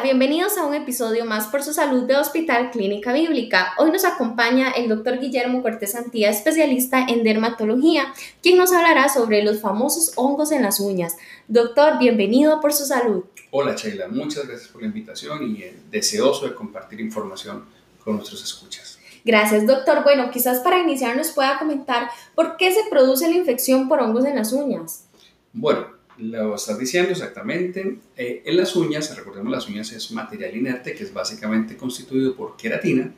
Hola, bienvenidos a un episodio más por su salud de Hospital Clínica Bíblica. Hoy nos acompaña el doctor Guillermo Cortés Antía, especialista en dermatología, quien nos hablará sobre los famosos hongos en las uñas. Doctor, bienvenido por su salud. Hola Sheila, muchas gracias por la invitación y deseoso de compartir información con nuestros escuchas. Gracias, doctor. Bueno, quizás para iniciar nos pueda comentar por qué se produce la infección por hongos en las uñas. Bueno, lo estás diciendo exactamente. Eh, en las uñas, recordemos las uñas es material inerte que es básicamente constituido por queratina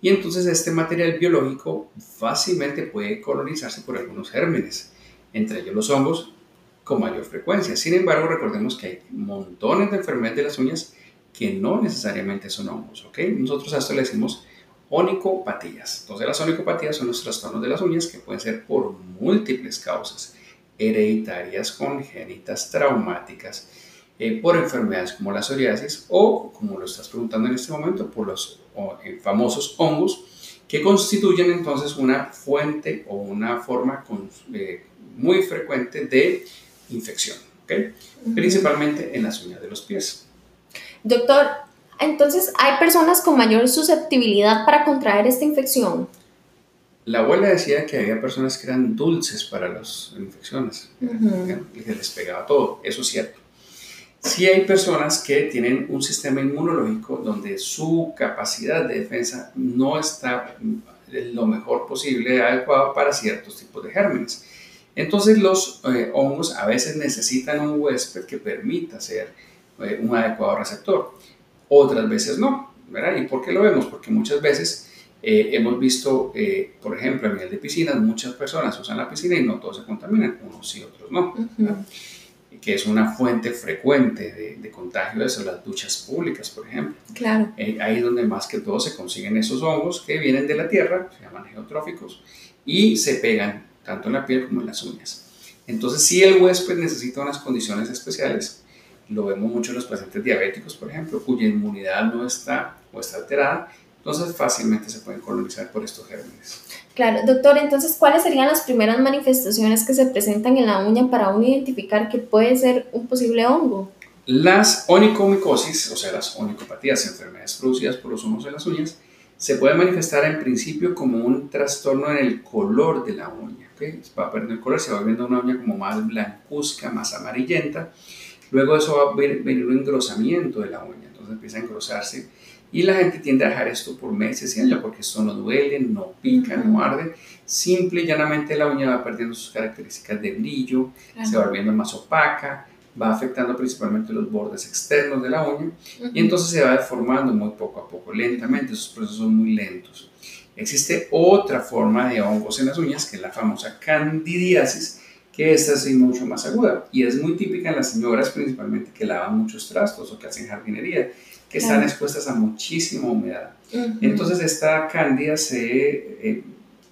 y entonces este material biológico fácilmente puede colonizarse por algunos gérmenes, entre ellos los hongos con mayor frecuencia. Sin embargo, recordemos que hay montones de enfermedades de las uñas que no necesariamente son hongos, ¿ok? Nosotros a esto le decimos onicopatías. Entonces las onicopatías son los trastornos de las uñas que pueden ser por múltiples causas hereditarias, congénitas, traumáticas, eh, por enfermedades como la psoriasis o, como lo estás preguntando en este momento, por los eh, famosos hongos que constituyen entonces una fuente o una forma eh, muy frecuente de infección, principalmente en las uñas de los pies. Doctor, entonces hay personas con mayor susceptibilidad para contraer esta infección. La abuela decía que había personas que eran dulces para las infecciones y que les pegaba todo, eso es cierto. Sí hay personas que tienen un sistema inmunológico donde su capacidad de defensa no está lo mejor posible adecuado para ciertos tipos de gérmenes. Entonces los eh, hongos a veces necesitan un huésped que permita ser eh, un adecuado receptor, otras veces no. ¿verdad? ¿Y por qué lo vemos? Porque muchas veces eh, hemos visto, eh, por ejemplo, a nivel de piscinas, muchas personas usan la piscina y no todos se contaminan, unos sí, otros no. Que es una fuente frecuente de, de, contagio de eso, las duchas públicas, por ejemplo. Claro. Eh, ahí es donde más que todo se consiguen esos hongos que vienen de la tierra, se llaman geotróficos, y se pegan tanto en la piel como en las uñas. Entonces, si el huésped necesita unas condiciones especiales, lo vemos mucho en los pacientes diabéticos, por ejemplo, cuya inmunidad no está o está alterada entonces fácilmente se pueden colonizar por estos gérmenes. Claro, doctor, entonces, ¿cuáles serían las primeras manifestaciones que se presentan en la uña para uno identificar que puede ser un posible hongo? Las onicomicosis, o sea, las onicopatías, enfermedades producidas por los hongos de las uñas, se pueden manifestar en principio como un trastorno en el color de la uña. ¿okay? Va perder el color, se va viendo una uña como más blancuzca, más amarillenta. Luego eso va a venir un engrosamiento de la uña, entonces empieza a engrosarse y la gente tiende a dejar esto por meses y años porque esto no duele, no pica, no arde. Simple y llanamente la uña va perdiendo sus características de brillo, se va volviendo más opaca, va afectando principalmente los bordes externos de la uña y entonces se va deformando muy poco a poco, lentamente. Esos procesos son muy lentos. Existe otra forma de hongos en las uñas que es la famosa candidiasis, que esta es mucho más aguda y es muy típica en las señoras principalmente que lavan muchos trastos o que hacen jardinería que están expuestas a muchísima humedad. Entonces esta cándida se, eh,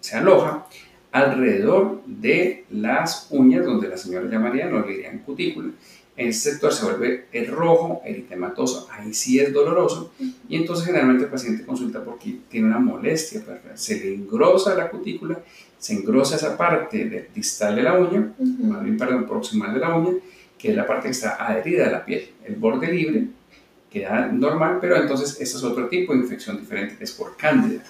se aloja alrededor de las uñas, donde la señora llamaría, no le dirían cutícula. En este sector se vuelve el rojo, eritematoso, ahí sí es doloroso, y entonces generalmente el paciente consulta porque tiene una molestia, se le engrosa la cutícula, se engrosa esa parte distal de la uña, más bien, perdón, proximal de la uña, que es la parte que está adherida a la piel. El borde libre queda normal, pero entonces este es otro tipo de infección diferente que es por cándida.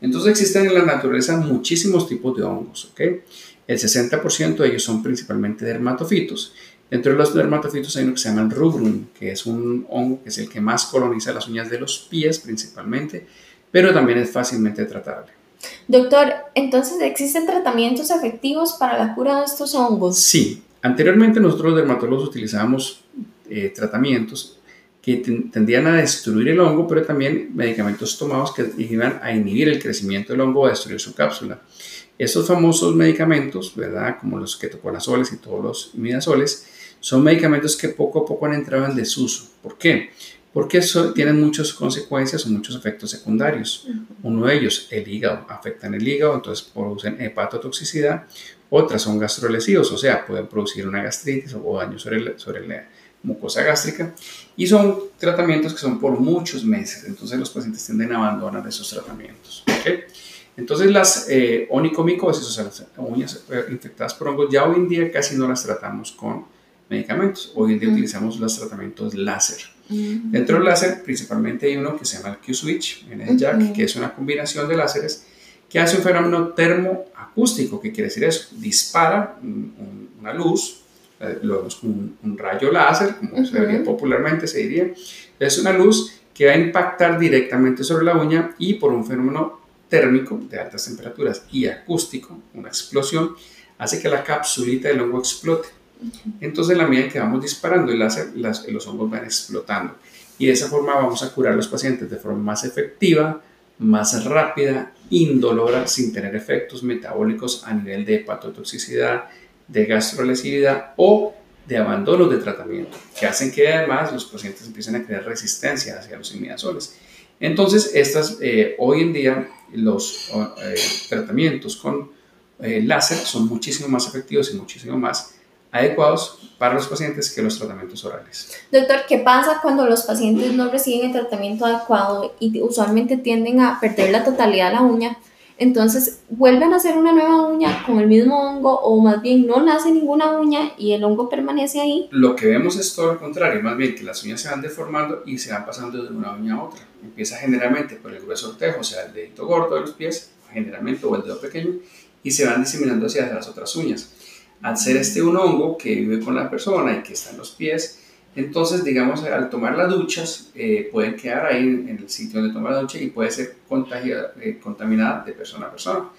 Entonces existen en la naturaleza muchísimos tipos de hongos, ¿ok? El 60% de ellos son principalmente dermatofitos. Dentro de los dermatofitos hay uno que se llama el rubrum, que es un hongo que es el que más coloniza las uñas de los pies principalmente, pero también es fácilmente tratable. Doctor, entonces existen tratamientos efectivos para la cura de estos hongos. Sí, anteriormente nosotros los dermatólogos utilizábamos eh, tratamientos que tendían a destruir el hongo, pero también medicamentos tomados que iban a inhibir el crecimiento del hongo o a destruir su cápsula. Estos famosos medicamentos, ¿verdad? Como los ketoconazoles y todos los imidazoles, son medicamentos que poco a poco han entrado en desuso. ¿Por qué? Porque eso tienen muchas consecuencias o muchos efectos secundarios. Uno de ellos, el hígado, afectan el hígado, entonces producen hepatotoxicidad. Otras son gastrolesivos, o sea, pueden producir una gastritis o daño sobre el mucosa gástrica y son tratamientos que son por muchos meses, entonces los pacientes tienden a abandonar esos tratamientos. Entonces las eh, onicomicosis, o sea, las uñas eh, infectadas por hongos, ya hoy en día casi no las tratamos con medicamentos, hoy en día utilizamos los tratamientos láser. Dentro del láser, principalmente hay uno que se llama el Q-Switch, el jack, que es una combinación de láseres que hace un fenómeno termoacústico, que quiere decir eso, dispara una luz, eh, lo vemos como un, rayo láser, como se diría popularmente, se diría, es una luz que va a impactar directamente sobre la uña y por un fenómeno térmico de altas temperaturas y acústico, una explosión, hace que la capsulita del hongo explote. Entonces, en la medida que vamos disparando el láser, los hongos van explotando. Y de esa forma vamos a curar a los pacientes de forma más efectiva, más rápida, indolora, sin tener efectos metabólicos a nivel de hepatotoxicidad, de gastrolesividad o de abandono de tratamiento, que hacen que además los pacientes empiecen a crear resistencia hacia los imidazoles. Entonces, estas, eh, hoy en día los eh, tratamientos con eh, láser son muchísimo más efectivos y muchísimo más adecuados para los pacientes que los tratamientos orales. Doctor, ¿qué pasa cuando los pacientes no reciben el tratamiento adecuado y usualmente tienden a perder la totalidad de la uña? Entonces, vuelven a hacer una nueva uña con el mismo hongo o más bien no nace ninguna uña y el hongo permanece ahí. Lo que vemos es todo lo contrario, más bien que las uñas se van deformando y se van pasando de una uña a otra. Empieza generalmente por el grueso ortejo, o sea, el dedito gordo de los pies, generalmente, o el dedo pequeño, y se van diseminando hacia las otras uñas. Al ser este un hongo que vive con la persona y que está en los pies, entonces, digamos, al tomar las duchas, eh, pueden quedar ahí en, el sitio donde toma la ducha y puede ser eh, contaminada de persona a persona.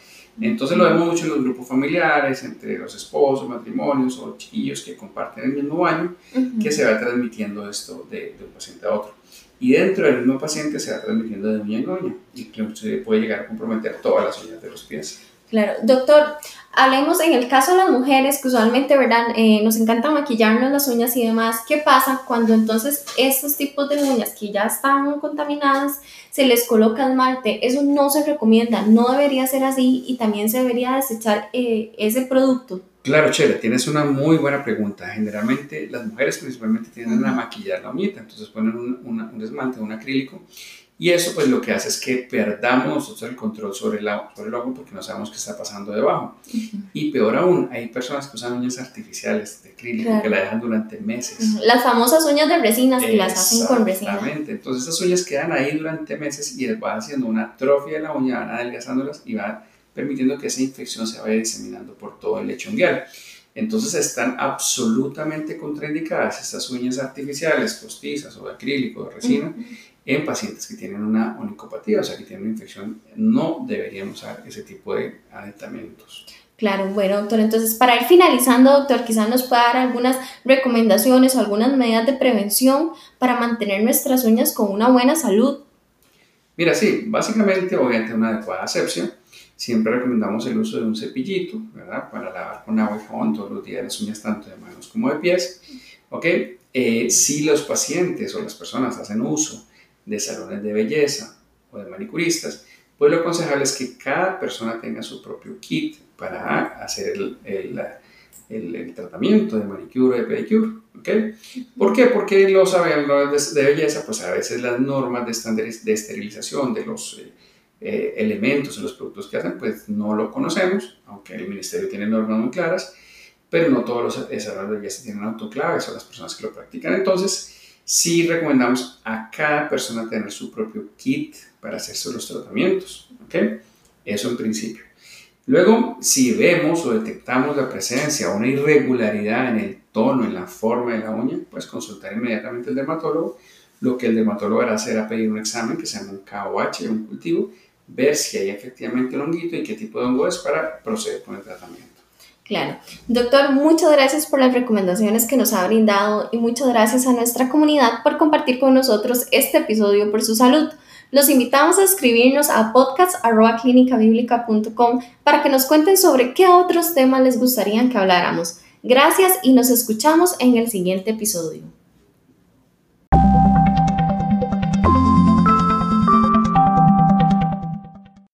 Entonces lo vemos mucho en los grupos familiares, entre los esposos, matrimonios o chiquillos que comparten el mismo baño, que se va transmitiendo esto de, de, un paciente a otro. Y dentro del mismo paciente se va transmitiendo de uña en uña y que puede llegar a comprometer todas las uñas de los pies. Claro, doctor, hablemos en el caso de las mujeres que usualmente, ¿verdad? Eh, nos encanta maquillarnos las uñas y demás. ¿Qué pasa cuando entonces estos tipos de uñas que ya están contaminadas se les coloca esmalte? Eso no se recomienda, no debería ser así y también se debería desechar eh, ese producto. Claro, Chela, tienes una muy buena pregunta. Generalmente las mujeres principalmente tienden a maquillar la uñita, entonces ponen un, un esmalte, un acrílico y eso pues lo que hace es que perdamos nosotros el control sobre el, sobre el ojo porque no sabemos qué está pasando debajo. Y peor aún, hay personas que usan uñas artificiales de acrílico que la dejan durante meses. Las famosas uñas de resinas que las hacen con resina. Exactamente, entonces esas uñas quedan ahí durante meses y va haciendo una atrofia de la uña, van adelgazándolas y va permitiendo que esa infección se vaya diseminando por todo el lecho unguial. Entonces están absolutamente contraindicadas estas uñas artificiales, postizas o de acrílico, de resina, en pacientes que tienen una onicopatía, o sea, que tienen una infección, no deberíamos usar ese tipo de aditamentos. Claro, bueno, doctor, entonces para ir finalizando, doctor, quizás nos pueda dar algunas recomendaciones o algunas medidas de prevención para mantener nuestras uñas con una buena salud. Mira, sí, básicamente, obviamente, una adecuada asepsia. Siempre recomendamos el uso de un cepillito, ¿verdad? Para lavar con agua y jabón todos los días las uñas, tanto de manos como de pies. ¿Ok? Eh, si los pacientes o las personas hacen uso de salones de belleza o de manicuristas, pues lo aconsejable es que cada persona tenga su propio kit para hacer el, el, el, tratamiento de manicure o de pedicure. ¿okay? ¿Por qué? Porque los salones de, belleza, pues a veces las normas de, de esterilización de los eh, eh, elementos o los productos que hacen, pues no lo conocemos, aunque el ministerio tiene normas muy claras, pero no todos los salones de belleza tienen autoclaves o las personas que lo practican. Entonces, sí recomendamos a cada persona tener su propio kit para hacerse los tratamientos. ¿ok? Eso en principio. Luego, si vemos o detectamos la presencia o una irregularidad en el tono, en la forma de la uña, pues consultar inmediatamente al dermatólogo. Lo que el dermatólogo hará será pedir un examen que se llama un KOH, un cultivo, ver si hay efectivamente un honguito y qué tipo de hongo es para proceder con el tratamiento. Claro. Doctor, muchas gracias por las recomendaciones que nos ha brindado y muchas gracias a nuestra comunidad por compartir con nosotros este episodio por su salud. Los invitamos a escribirnos a podcast.clinicabiblica.com para que nos cuenten sobre qué otros temas les gustaría que habláramos. Gracias y nos escuchamos en el siguiente episodio.